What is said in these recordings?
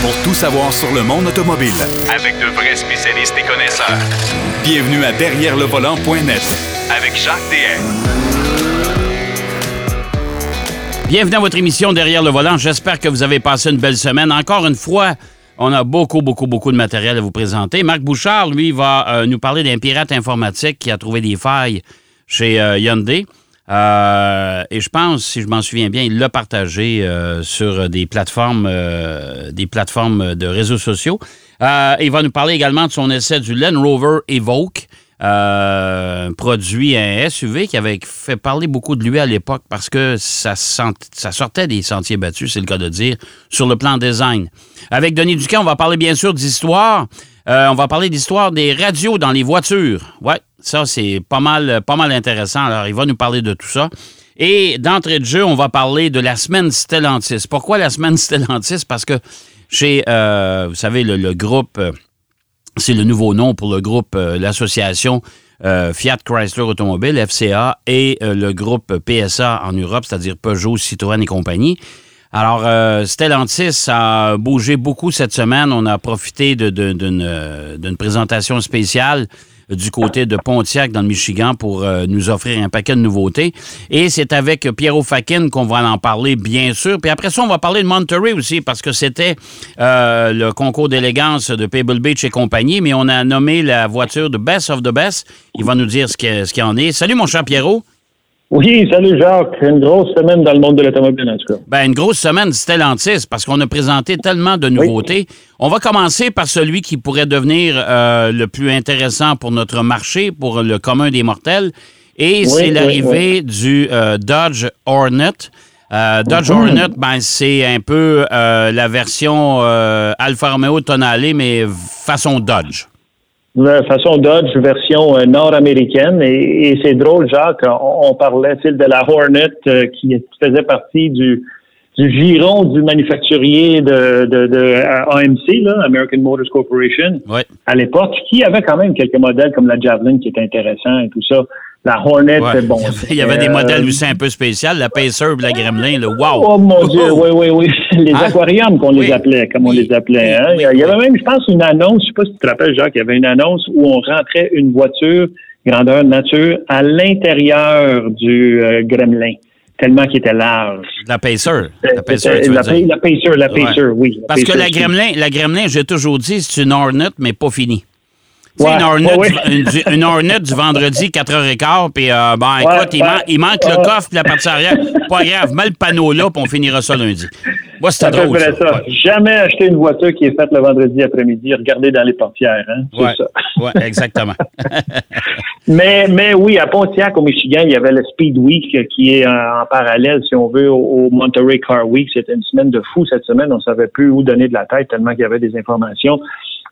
pour tout savoir sur le monde automobile. Avec de vrais spécialistes et connaisseurs. Bienvenue à Derrière le volant.net Avec Jacques DM. Bienvenue à votre émission Derrière le volant. J'espère que vous avez passé une belle semaine. Encore une fois, on a beaucoup, beaucoup, beaucoup de matériel à vous présenter. Marc Bouchard, lui, va euh, nous parler d'un pirate informatique qui a trouvé des failles chez euh, Hyundai. Euh, et je pense, si je m'en souviens bien, il l'a partagé euh, sur des plateformes, euh, des plateformes de réseaux sociaux. Il va nous parler également de son essai du Land Rover Evoque, produit un SUV qui avait fait parler beaucoup de lui à l'époque parce que ça, ça sortait des sentiers battus, c'est le cas de dire, sur le plan design. Avec Denis Duquet, on va parler bien sûr d'histoire. Euh, on va parler d'histoire des radios dans les voitures. Ouais, ça c'est pas mal, pas mal intéressant. Alors, il va nous parler de tout ça. Et d'entrée de jeu, on va parler de la semaine Stellantis. Pourquoi la semaine Stellantis? Parce que chez, euh, vous savez, le, groupe, euh, c'est le nouveau nom pour le groupe, l'association Fiat Chrysler Automobile, FCA, et le groupe PSA en Europe, c'est-à-dire Peugeot, Citroën et compagnie. Alors, euh, Stellantis a bougé beaucoup cette semaine. On a profité euh, d'une présentation spéciale du côté de Pontiac dans le Michigan pour euh, nous offrir un paquet de nouveautés. Et c'est avec Pierrot Fakin qu'on va en parler, bien sûr. Puis après ça, on va parler de Monterey aussi, parce que c'était euh, le concours d'élégance de Pebble Beach et compagnie, mais on a nommé la voiture de Best of the Best. Il va nous dire ce qu'il ce qu'il en est. Salut, mon cher Pierrot. Oui, salut Jacques. Une grosse semaine dans le monde de l'automobile, en tout cas. Ben, une grosse semaine Stellantis parce qu'on a présenté tellement de nouveautés. On va commencer par celui qui pourrait devenir euh, le plus intéressant pour notre marché, pour le commun des mortels. Et c'est oui, l'arrivée du euh, Dodge Hornet. Euh, Dodge Mhm. Hornet, ben, c'est un peu euh, la version euh, Alfa Romeo Tonale, mais façon Dodge. De façon Dodge, version euh, nord-américaine. Et, et c'est drôle, Jacques, on, on parlait de la Hornet euh, qui faisait partie du, du giron du manufacturier de, de, de euh, AMC, là, American Motors Corporation, Ouais. à l'époque, qui avait quand même quelques modèles comme la Javelin qui était intéressant et tout ça. La Hornet, Ouais. bon. Il y avait des euh, modèles aussi un peu spéciaux, la Pacer la Gremlin, le wow! Oh mon Dieu, oui, oui, oui. Les Hein? aquariums qu'on Oui. les appelait, comme on les appelait. hein. Oui, Il y avait même, je pense, une annonce, je sais pas si tu te rappelles, Jacques, il y avait une annonce où on rentrait une voiture grandeur nature à l'intérieur du euh, Gremlin, tellement qu'il était large. La Pacer. La Pacer, tu veux la, dire. La Pacer, la Ouais. Pacer, oui. la Parce que la. Gremlin, la Gremlin, j'ai toujours dit, c'est une Hornet, mais pas finie. Ouais, une, Hornet, ouais, du- une, du- une du vendredi, 4h15, puis euh, ben, Ouais, écoute, il, ouais. man- il manque le coffre puis la partie arrière. Pas grave, mets le panneau là, puis on finira ça lundi. Moi, c'était drôle. Ça. ça. Jamais acheter une voiture qui est faite le vendredi après-midi, regarder dans les portières. Hein? C'est ça. ouais, exactement. Mais, mais oui, à Pontiac, au Michigan, il y avait le Speed Week euh, qui est en, en parallèle, si on veut, au, au Monterey Car Week. C'était une semaine de fou cette semaine. On ne savait plus où donner de la tête tellement qu'il y avait des informations.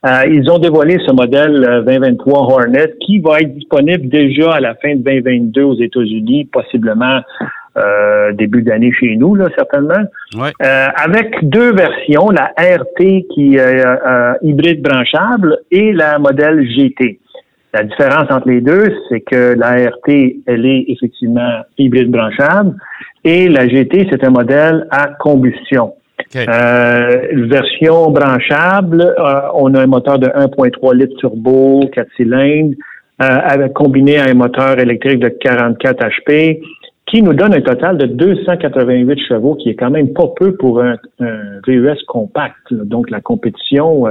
Euh, ils ont dévoilé ce modèle euh, 2023 Hornet qui va être disponible déjà à la fin de 2022 aux États-Unis, possiblement euh, début d'année chez nous, là, certainement. Ouais. Euh, avec deux versions, la RT qui est euh, euh, hybride branchable et la modèle GT. La différence entre les deux, c'est que la RT, elle est effectivement hybride branchable et la GT, c'est un modèle à combustion. Euh, version branchable, euh, on a un moteur de 1.3 litres turbo, 4 cylindres, euh, avec, combiné à un moteur électrique de 44 HP, qui nous donne un total de 288 chevaux, qui est quand même pas peu pour un, un VUS compact. là. Donc la compétition,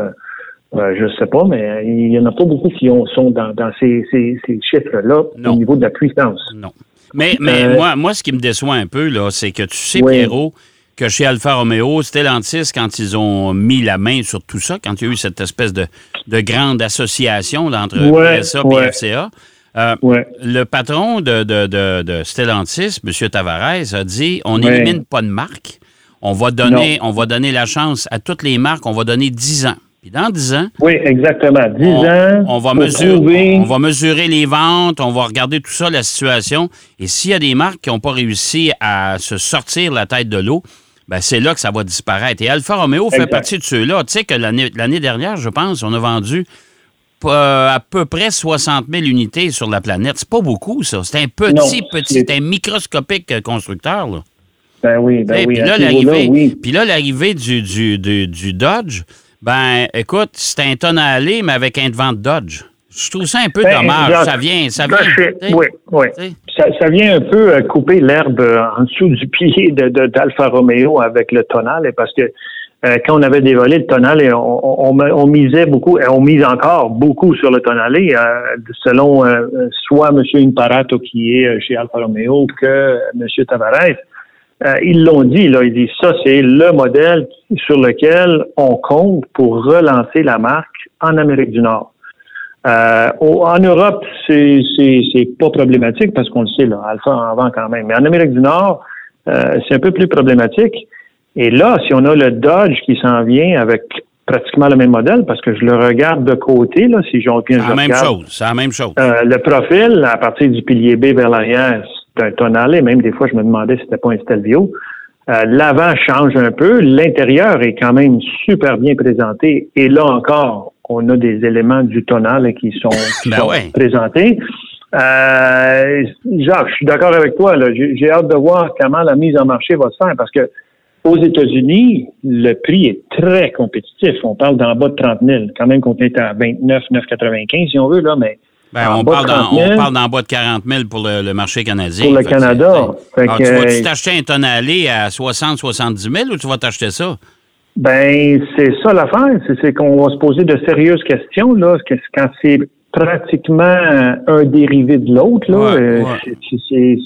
je sais pas, mais il y en a pas beaucoup qui ont, sont dans, dans ces, ces, ces chiffres-là au niveau de la puissance. Non. Mais, mais Euh, moi, moi, ce qui me déçoit un peu, là, c'est que tu sais, Oui. Pierrot, que chez Alfa Romeo, Stellantis, quand ils ont mis la main sur tout ça, quand il y a eu cette espèce de, de grande association entre Ouais, PSA et ouais. FCA, euh, Ouais. le patron de, de, de, de Stellantis, M. Tavares, a dit on n'élimine pas de marque. On va, donner, on va donner la chance à toutes les marques. On va donner 10 ans. Puis dans 10 ans, Oui, exactement. 10 on, ans. on va pour mesurer, trouver- on va mesurer les ventes, on va regarder tout ça, la situation. Et s'il y a des marques qui n'ont pas réussi à se sortir la tête de l'eau, ben c'est là que ça va disparaître. Et Alfa Romeo fait partie de ceux-là. Tu sais que l'année dernière, je pense, on a vendu pas- à peu près 60 000 unités sur la planète. C'est pas beaucoup, ça. C'est un petit, Non, petit, un microscopique euh, constructeur. Là. Ben oui, ben oui. Puis là, l'arrivée oui. puis là, l'arrivée du, du, du, du Dodge, ben écoute, c'est un tonne à aller, mais avec un devant de Dodge. Je trouve ça un peu Ben, dommage. Ça vient, ça vient. t'sais. oui, oui. T'sais. Ça, ça vient un peu euh, couper l'herbe euh, en dessous du pied d'Alfa Romeo avec le tonal, parce que euh, quand on avait dévoilé le tonal, on, on, on misait beaucoup, et on mise encore beaucoup sur le tonalé, euh, selon euh, soit M. Imparato qui est euh, chez Alfa Romeo que M. Tavares. Ils l'ont dit, là, ils disent ça, c'est le modèle sur lequel on compte pour relancer la marque en Amérique du Nord. Euh, au- en Europe, c'est c'est c'est pas problématique parce qu'on le sait, là, Alpha en vend quand même. Mais en Amérique du Nord, euh, c'est un peu plus problématique. Et là, si on a le Dodge qui s'en vient avec pratiquement le même modèle, parce que je le regarde de côté, là, si j'en viens, C'est je la même regarde, chose. C'est la même chose. euh, le profil, à partir du pilier B vers l'arrière, c'est un tonal, et même des fois, je me demandais si c'était pas un Stelvio. Euh, L'avant change un peu, l'intérieur est quand même super bien présenté, et là encore, on a des éléments du tonal qui sont, qui Ben sont ouais. présentés. Euh, Jacques, je suis d'accord avec toi. J'ai hâte de voir comment la mise en marché va se faire parce que aux États-Unis, le prix est très compétitif. On parle d'en bas de 30 000. Quand même qu'on est à 29, 9,95 si on veut, là, mais Ben, en on, parle de dans, 30 000, on parle d'en bas de 40 000 pour le, le marché canadien. Pour le Fait Canada. Fait Alors, que, tu vas-tu euh, t'acheter un aller à 60 70 000 ou tu vas t'acheter ça? Ben, c'est ça l'affaire. C'est- qu'on va se poser de sérieuses questions, là, quand c'est pratiquement un dérivé de l'autre, là. Ouais, euh, ouais.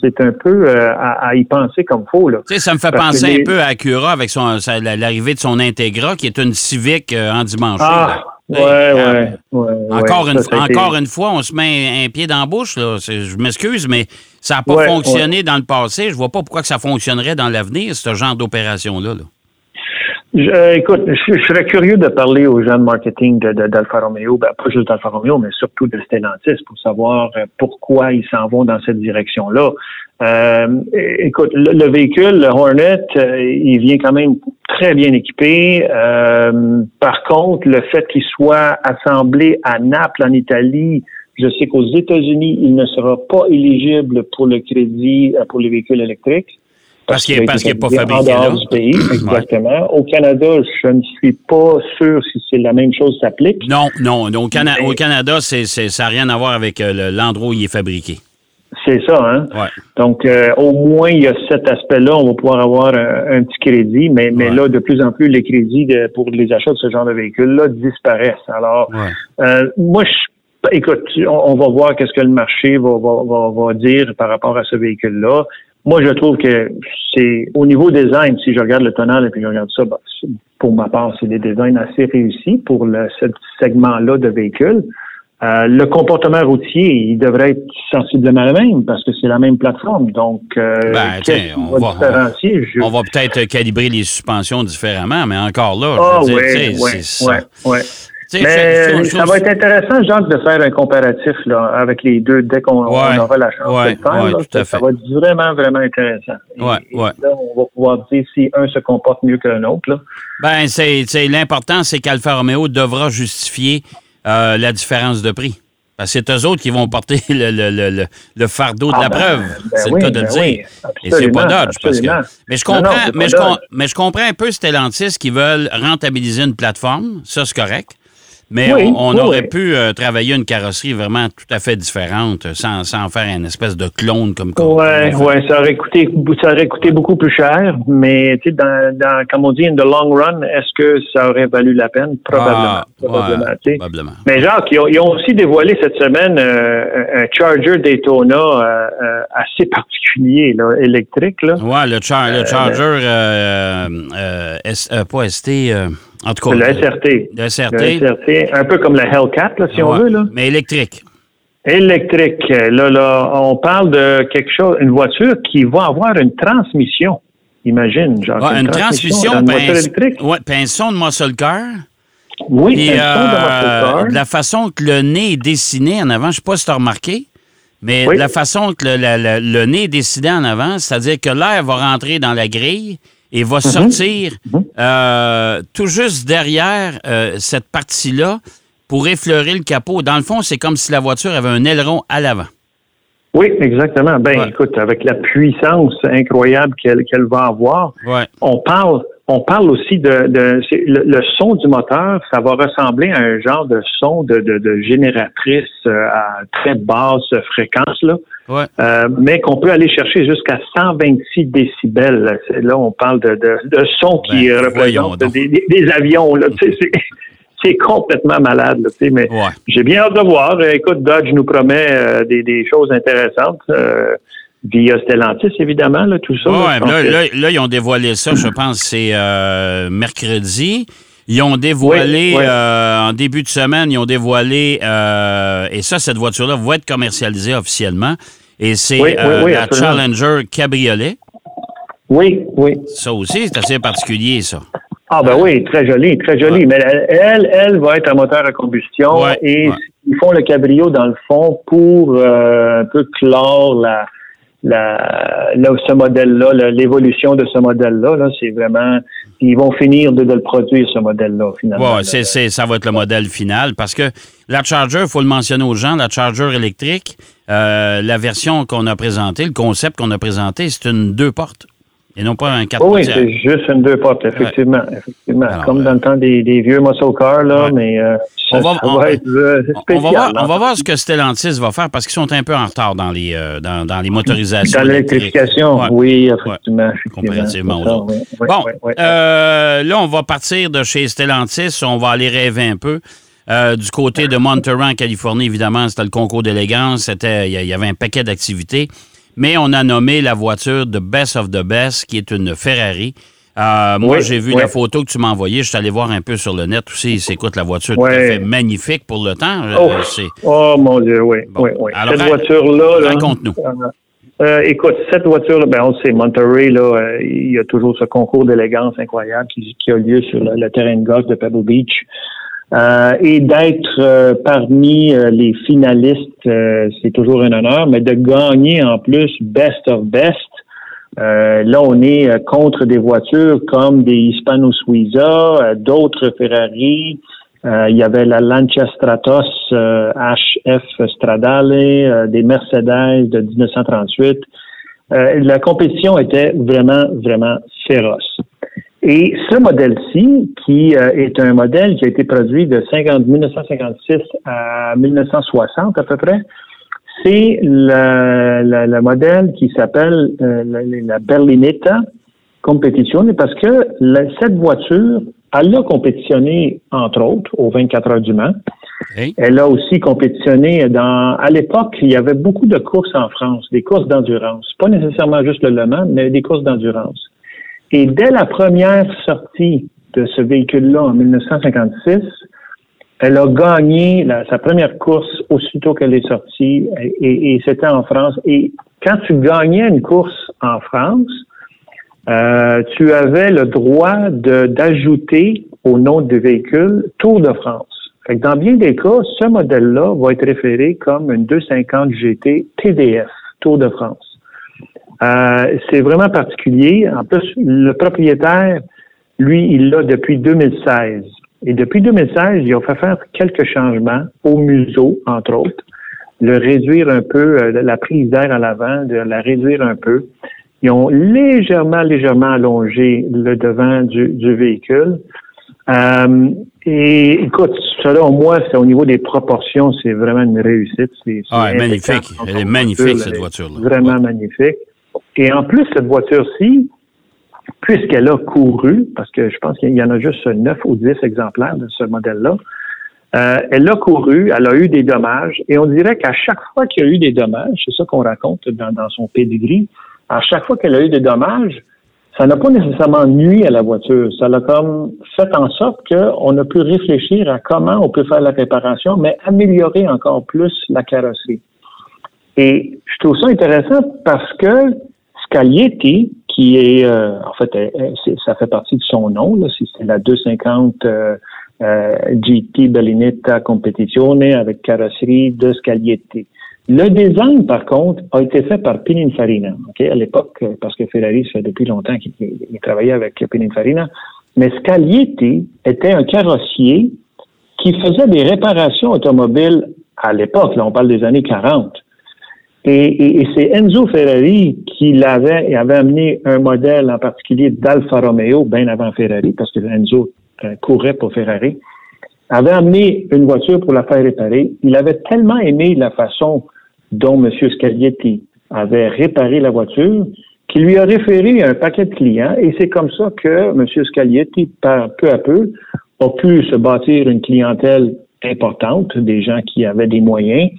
c'est- un peu euh, à, à y penser comme faut, là. Tu sais, ça me fait Parce penser les- un peu à Acura avec son, l'arrivée de son Integra, qui est une Civic euh, endimanchée. Ah, là. ouais, euh, ouais, Encore, une, ça, été- encore une fois, on se met un pied dans la bouche. Là. Je m'excuse, mais ça n'a pas fonctionné dans le passé. Je vois pas pourquoi que ça fonctionnerait dans l'avenir, ce genre d'opération-là. là. Je- euh, écoute, je, je serais curieux de parler aux gens de marketing de- de- d'Alfa Romeo, ben, pas juste d'Alfa Romeo, mais surtout de Stellantis pour savoir euh, pourquoi ils s'en vont dans cette direction-là. Euh, écoute, le, le véhicule, le Hornet, euh, il vient quand même très bien équipé. Euh, par contre, le fait qu'il soit assemblé à Naples, en Italie, je sais qu'aux États-Unis, il ne sera pas éligible pour le crédit pour les véhicules électriques. Parce qu'il n'est pas fabriqué en dehors là. du pays, exactement. Au Canada, je ne suis pas sûr si c'est la même chose s'applique. Non, non. Au, Cana- Mais- au Canada, c'est, ça n'a rien à voir avec euh, le- l'endroit où il est fabriqué. C'est ça, hein? Ouais. Donc, euh, au moins, il y a cet aspect-là. On va pouvoir avoir un, un petit crédit, mais, mais Ouais. là, de plus en plus, les crédits de- pour les achats de ce genre de véhicules-là disparaissent. Alors, Ouais. euh, moi, je, écoute, on, on va voir qu'est-ce que le marché va, va, va, va dire par rapport à ce véhicule-là. Moi, je trouve que c'est au niveau design, si je regarde le tonal et puis je regarde ça, bah, c'est- pour ma part, c'est des designs assez réussis pour le, ce segment-là de véhicules. Euh, le comportement routier, il devrait être sensiblement le même parce que c'est la même plateforme. Donc, euh, Ben, tiens, on va va- différencier? Je- On va peut-être calibrer les suspensions différemment, mais encore là, Ah je veux oui, dire, tu sais, oui, Mais ça va être intéressant, Jacques, de faire un comparatif là, avec les deux dès qu'on on Ouais, aura la chance ouais, de le faire. ouais, là. tout à ça, ça va être vraiment, vraiment intéressant. Et- Ouais, et ouais. là, on va pouvoir dire si un se comporte mieux que l'autre. là. Ben, c'est, l'important, c'est qu'Alfa Romeo devra justifier euh, la différence de prix. Parce que c'est eux autres qui vont porter le, le- le- le- le fardeau de Ah la ben, preuve. ben c'est oui, le cas de ben le dire. oui, Et c'est pas Dodge. Parce que, mais, je Non, non, comprends, mais, je mais je comprends un peu Stellantis qui veulent rentabiliser une plateforme. Ça, c'est correct. Mais Oui, on, on oui, aurait oui. pu euh, travailler une carrosserie vraiment tout à fait différente sans, sans faire une espèce de clone comme on fait. ouais, ça aurait coûté, ça aurait coûté beaucoup plus cher, mais tu sais, dans, dans, comme on dit, in the long run, est-ce que ça aurait valu la peine? Probablement. Ah, probablement, ouais, probablement. Mais Jacques, ils ont, ils ont aussi dévoilé cette semaine euh, un Charger Daytona euh, euh, assez particulier, là, électrique. Là. Ouais, le, char- le Charger, euh, euh, S- euh, pas ST, euh, en tout cas. Le SRT. Le SRT. Le SRT, un peu comme le Hellcat, là, si on veut. Là. Mais électrique. Électrique. Là, là, on parle de quelque chose, une voiture qui va avoir une transmission. Imagine, genre. Ouais, une transmission, dans une voiture électrique. ouais, un son de muscle car. Oui, un son de euh, muscle car. de la façon que le nez est dessiné en avant, je ne sais pas si tu as remarqué, mais Oui. de la façon que le, la- le nez est dessiné en avant, c'est-à-dire que l'air va rentrer dans la grille et va sortir euh, tout juste derrière euh, cette partie-là pour effleurer le capot. Dans le fond, c'est comme si la voiture avait un aileron à l'avant. Oui, exactement. Ben, écoute, avec la puissance incroyable qu'elle qu'elle va avoir, on parle on parle aussi de, de le, son du moteur, ça va ressembler à un genre de son de, de, génératrice euh, à très basse fréquence là, euh, mais qu'on peut aller chercher jusqu'à 126 décibels. Là, on parle de, de, son qui ben, représente des, des, avions. Là, c'est complètement malade. Là, mais j'ai bien hâte de voir. Écoute, Dodge nous promet euh, des, des, choses intéressantes. Euh, via Stellantis, évidemment, là, tout ça. là, là, là, ils ont dévoilé ça, je pense, c'est euh, mercredi. Ils ont dévoilé, en début de semaine, ils ont dévoilé, et ça, cette voiture-là va être commercialisée officiellement. Et c'est la Challenger Cabriolet. Oui, oui. Ça aussi, c'est assez particulier, ça. Ah ben oui, très joli, très joli. Mais elle, elle va être un moteur à combustion et ils font le cabrio dans le fond pour euh, un peu clore la, la, ce modèle-là, l'évolution de ce modèle-là. -là, c'est vraiment ils vont finir de, le produire ce modèle-là finalement. Ouais, c'est, ça va être le modèle final parce que la Charger, il faut le mentionner aux gens, la Charger électrique, euh, la version qu'on a présentée, le concept qu'on a présenté, c'est une deux portes. Et non pas un 4 Oui, c'est juste une deux portes, effectivement. effectivement. Comme dans le temps des, vieux muscle cars, là, mais euh, on va, être euh, spécial. On va, voir, ce que Stellantis va faire parce qu'ils sont un peu en retard dans les, euh, dans, dans, les motorisations. Dans l'électrification, oui, effectivement. Compréhensivement. bon, là, on va partir de chez Stellantis. On va aller rêver un peu. du côté de Monterey, en Californie, évidemment, c'était le concours d'élégance. Il y avait un paquet d'activités mais on a nommé la voiture de Best of the Best, qui est une Ferrari. Euh, moi, j'ai vu la photo que tu m'as envoyée. Je suis allé voir un peu sur le net aussi. C'est écoute, la voiture est magnifique pour le temps. Euh, oh, oh mon Dieu, oui. oui, Alors, cette voiture-là. Raconte-nous. Euh, écoute, cette voiture-là, ben, on sait, Monterey, là, il y a toujours ce concours d'élégance incroyable qui, a lieu sur le, le terrain de golf de Pebble Beach. Euh, et d'être euh, parmi euh, les finalistes, c'est toujours un honneur, mais de gagner en plus Best of Best, là on est contre des voitures comme des Hispano Suiza, d'autres Ferrari, il y avait la Lancia Stratos HF Stradale, des Mercedes de 1938. la compétition était vraiment, vraiment féroce. Et ce modèle-ci, qui euh, est un modèle qui a été produit de 50, 1956 à 1960 à peu près, c'est le, le, modèle qui s'appelle euh, la, Berlinetta Competition, parce que cette voiture, elle a compétitionné, entre autres, aux 24 heures du Mans. Elle a aussi compétitionné dans, à l'époque, il y avait beaucoup de courses en France, des courses d'endurance. Pas nécessairement juste le Le Mans, mais des courses d'endurance. Et dès la première sortie de ce véhicule-là en 1956, elle a gagné sa première course aussitôt qu'elle est sortie et, c'était en France. Et quand tu gagnais une course en France, euh, tu avais le droit d'ajouter au nom du véhicule Tour de France. Fait que dans bien des cas, ce modèle-là va être référé comme une 250 GT TDF, Tour de France. Euh, c'est vraiment particulier. En plus, le propriétaire, lui, il l'a depuis 2016. Et depuis 2016, il a fait faire quelques changements au museau, entre autres, le réduire un peu, euh, la prise d'air à l'avant, de la réduire un peu. Ils ont légèrement, légèrement allongé le devant du, du véhicule. Euh, et écoute, selon moi, c'est au niveau des proportions, c'est vraiment une réussite. C'est, ah, magnifique. Elle est magnifique, cette voiture-là. Vraiment magnifique. Et en plus, cette voiture-ci, puisqu'elle a couru, parce que je pense qu'il y en a juste 9 ou 10 exemplaires de ce modèle-là, euh, elle a couru, elle a eu des dommages, et on dirait qu'à chaque fois qu'il y a eu des dommages, c'est ça qu'on raconte dans, son pedigree, à chaque fois qu'elle a eu des dommages, ça n'a pas nécessairement nuit à la voiture. Ça l'a comme fait en sorte qu'on a pu réfléchir à comment on peut faire la réparation, mais améliorer encore plus la carrosserie. Et je trouve ça intéressant parce que Scaglietti, qui est, euh, en fait, ça fait partie de son nom, c'est la 250 euh, euh, GT Bellinetta Competizione avec carrosserie de Scaglietti. Le design, par contre, a été fait par Pininfarina, ok, à l'époque, parce que Ferrari, ça fait depuis longtemps qu'il travaillait avec Pininfarina. Mais Scaglietti était un carrossier qui faisait des réparations automobiles à l'époque, là, on parle des années 40. Et, c'est Enzo Ferrari qui l'avait, avait amené un modèle en particulier d'Alfa Romeo, bien avant Ferrari, parce que Enzo euh, courait pour Ferrari, avait amené une voiture pour la faire réparer. Il avait tellement aimé la façon dont M. Scaglietti avait réparé la voiture qu'il lui a référé un paquet de clients et c'est comme ça que M. Scaglietti, peu à peu, a pu se bâtir une clientèle importante, des gens qui avaient des moyens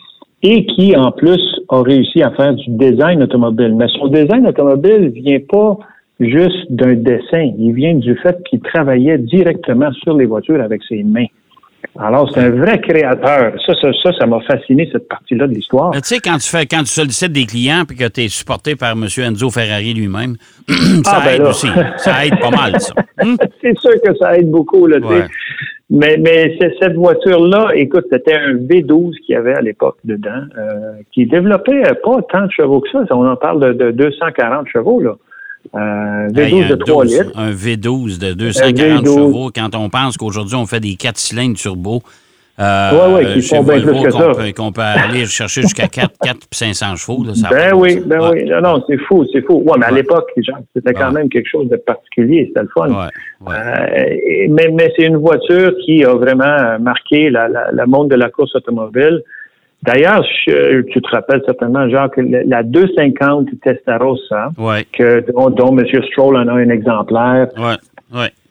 et qui, en plus, a réussi à faire du design automobile. Mais son design automobile vient pas juste d'un dessin, il vient du fait qu'il travaillait directement sur les voitures avec ses mains. Alors, c'est un vrai créateur. Ça, ça, ça, m'a fasciné, cette partie-là de l'histoire. Tu sais, quand tu fais, quand tu sollicites des clients puis que tu es supporté par M. Enzo Ferrari lui-même, ça ah, ben aide aussi. Ça aide pas mal, ça. Hmm? c'est sûr que ça aide beaucoup, là, Mais, mais cette voiture-là, écoute, c'était un V12 qu'il y avait à l'époque dedans, euh, qui développait pas tant de chevaux que ça. On en parle de, de 240 chevaux, là. Euh, V12 de 3 litres. Un V12 de 240 chevaux, quand on pense qu'aujourd'hui, on fait des 4 cylindres turbo. Euh, oui, oui, qui font bien plus que ça. Qu'on peut aller chercher jusqu'à 4, 4 500 chevaux. Là, ben oui, ben oui. Non, non, c'est fou, c'est fou. Ouais, mais à l'époque, c'était quand même quelque chose de particulier. C'était le fun. Euh, mais mais c'est une voiture qui a vraiment marqué la, la, le monde de la course automobile. D'ailleurs, tu te rappelles certainement, Jacques, la 250 Testarossa, que, dont, M. Stroll en a un exemplaire,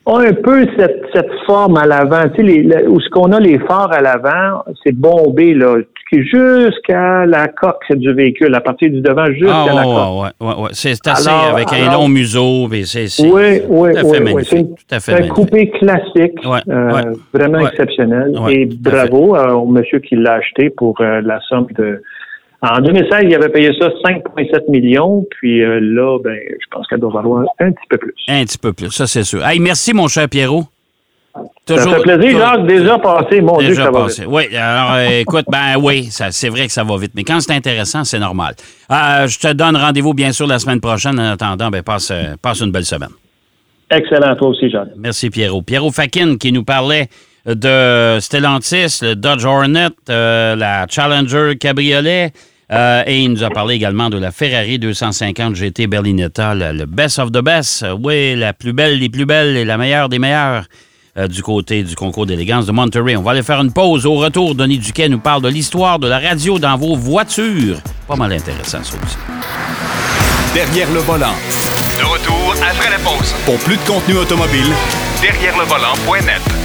a un peu cette, cette forme à l'avant. Tu sais, où ce qu'on a les phares à l'avant, c'est bombé, là jusqu'à la coque du véhicule, à partir du devant jusqu'à ah, la coque. Oui, oui, C'est assez avec un long museau. C'est, oui, oui, tout à oui, C'est un coupé classique, euh, vraiment exceptionnel. Et bravo au monsieur qui l'a acheté pour euh, la somme de... En 2016, il avait payé ça 5,7 millions, puis euh, là, ben, je pense qu'elle doit valoir un petit peu plus. Un petit peu plus, ça c'est sûr. Hey, merci, mon cher Pierrot. Ça fait plaisir, Jacques. Déjà passé, mon Dieu, ça va vite. Oui, alors euh, écoute, ben oui, c'est vrai que ça va vite. Mais quand c'est intéressant, c'est normal. Euh, je te donne rendez-vous, bien sûr, la semaine prochaine. En attendant, ben, passe, euh, passe une belle semaine. Excellent, toi aussi, Jacques. Merci, Pierrot. Pierrot Fakin qui nous parlait de Stellantis, le Dodge Hornet, la Challenger Cabriolet. et il nous a parlé également de la Ferrari 250 GT Berlinetta, le best of the best. Oui, la plus belle des plus belles et la meilleure des meilleures. Euh, du côté du concours d'élégance de Monterey. On va aller faire une pause. Au retour, Denis Duquet nous parle de l'histoire de la radio dans vos voitures. Pas mal intéressant, ça aussi. Derrière le volant. De retour après la pause. Pour plus de contenu automobile, derrière le volant.net.